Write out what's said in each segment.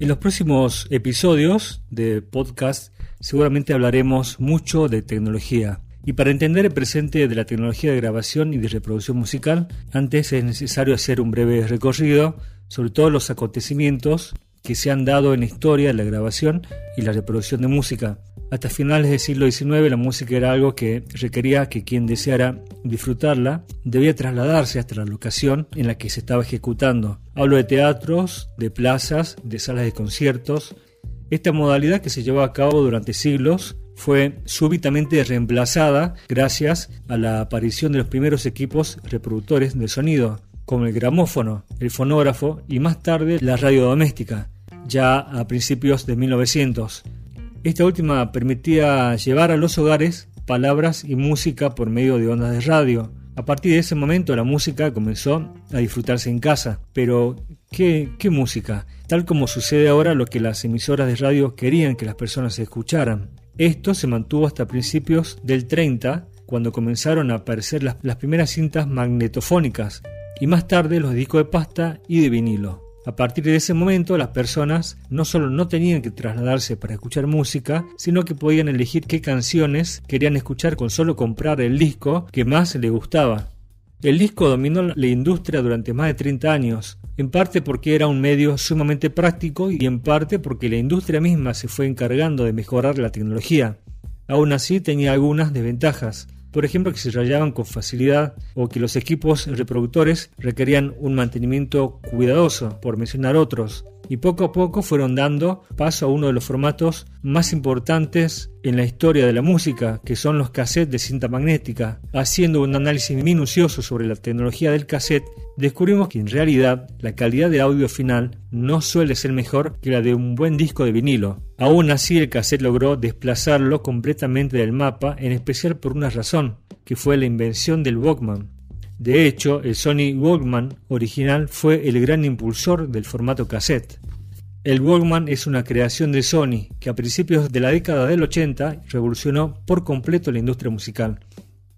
En los próximos episodios de podcast seguramente hablaremos mucho de tecnología. Y para entender el presente de la tecnología de grabación y de reproducción musical, antes es necesario hacer un breve recorrido sobre todos los acontecimientos que se han dado en la historia de la grabación y la reproducción de música. Hasta finales del siglo XIX la música era algo que requería que quien deseara disfrutarla debía trasladarse hasta la locación en la que se estaba ejecutando. Hablo de teatros, de plazas, de salas de conciertos. Esta modalidad que se llevó a cabo durante siglos fue súbitamente reemplazada gracias a la aparición de los primeros equipos reproductores de sonido, como el gramófono, el fonógrafo y más tarde la radio doméstica, ya a principios de 1900. Esta última permitía llevar a los hogares palabras y música por medio de ondas de radio. A partir de ese momento la música comenzó a disfrutarse en casa. Pero, ¿qué, qué música? Tal como sucede ahora lo que las emisoras de radio querían que las personas escucharan. Esto se mantuvo hasta principios del 30, cuando comenzaron a aparecer las, las primeras cintas magnetofónicas, y más tarde los discos de pasta y de vinilo. A partir de ese momento las personas no solo no tenían que trasladarse para escuchar música, sino que podían elegir qué canciones querían escuchar con solo comprar el disco que más les gustaba. El disco dominó la industria durante más de 30 años, en parte porque era un medio sumamente práctico y en parte porque la industria misma se fue encargando de mejorar la tecnología. Aún así tenía algunas desventajas por ejemplo que se rayaban con facilidad o que los equipos reproductores requerían un mantenimiento cuidadoso, por mencionar otros, y poco a poco fueron dando paso a uno de los formatos más importantes en la historia de la música, que son los cassettes de cinta magnética. Haciendo un análisis minucioso sobre la tecnología del cassette, descubrimos que en realidad la calidad de audio final no suele ser mejor que la de un buen disco de vinilo. Aún así, el cassette logró desplazarlo completamente del mapa, en especial por una razón, que fue la invención del Walkman. De hecho, el Sony Walkman original fue el gran impulsor del formato cassette. El Walkman es una creación de Sony que a principios de la década del 80 revolucionó por completo la industria musical.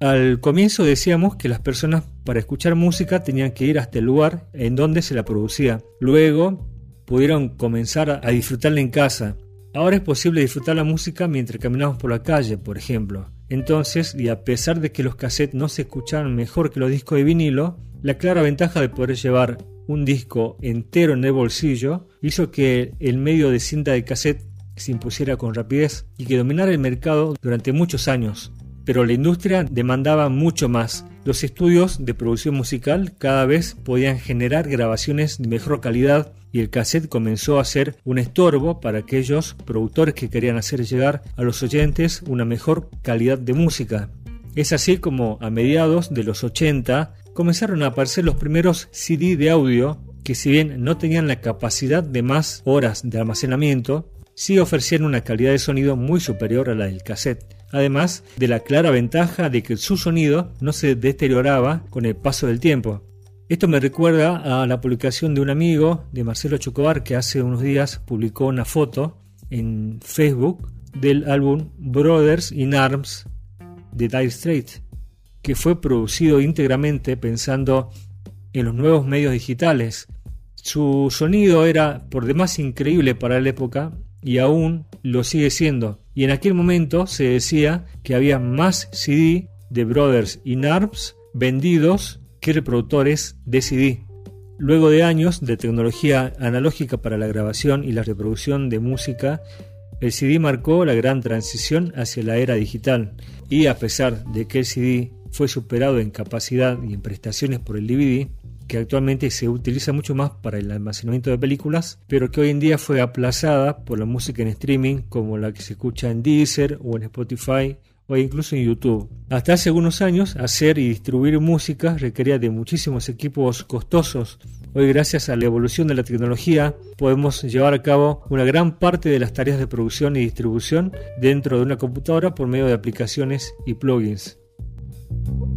Al comienzo decíamos que las personas para escuchar música tenían que ir hasta el lugar en donde se la producía. Luego pudieron comenzar a disfrutarla en casa. Ahora es posible disfrutar la música mientras caminamos por la calle, por ejemplo. Entonces, y a pesar de que los cassettes no se escuchaban mejor que los discos de vinilo, la clara ventaja de poder llevar un disco entero en el bolsillo hizo que el medio de cinta de cassette se impusiera con rapidez y que dominara el mercado durante muchos años. Pero la industria demandaba mucho más. Los estudios de producción musical cada vez podían generar grabaciones de mejor calidad y el cassette comenzó a ser un estorbo para aquellos productores que querían hacer llegar a los oyentes una mejor calidad de música. Es así como a mediados de los 80 comenzaron a aparecer los primeros CD de audio que si bien no tenían la capacidad de más horas de almacenamiento, sí ofrecían una calidad de sonido muy superior a la del cassette, además de la clara ventaja de que su sonido no se deterioraba con el paso del tiempo. Esto me recuerda a la publicación de un amigo, de Marcelo Chocobar, que hace unos días publicó una foto en Facebook del álbum Brothers in Arms de Dire Straits, que fue producido íntegramente pensando en los nuevos medios digitales. Su sonido era por demás increíble para la época y aún lo sigue siendo. Y en aquel momento se decía que había más CD de Brothers in Arms vendidos que reproductores de CD. Luego de años de tecnología analógica para la grabación y la reproducción de música, el CD marcó la gran transición hacia la era digital y a pesar de que el CD fue superado en capacidad y en prestaciones por el DVD, que actualmente se utiliza mucho más para el almacenamiento de películas, pero que hoy en día fue aplazada por la música en streaming como la que se escucha en Deezer o en Spotify o incluso en YouTube. Hasta hace algunos años, hacer y distribuir música requería de muchísimos equipos costosos. Hoy, gracias a la evolución de la tecnología, podemos llevar a cabo una gran parte de las tareas de producción y distribución dentro de una computadora por medio de aplicaciones y plugins. Bye.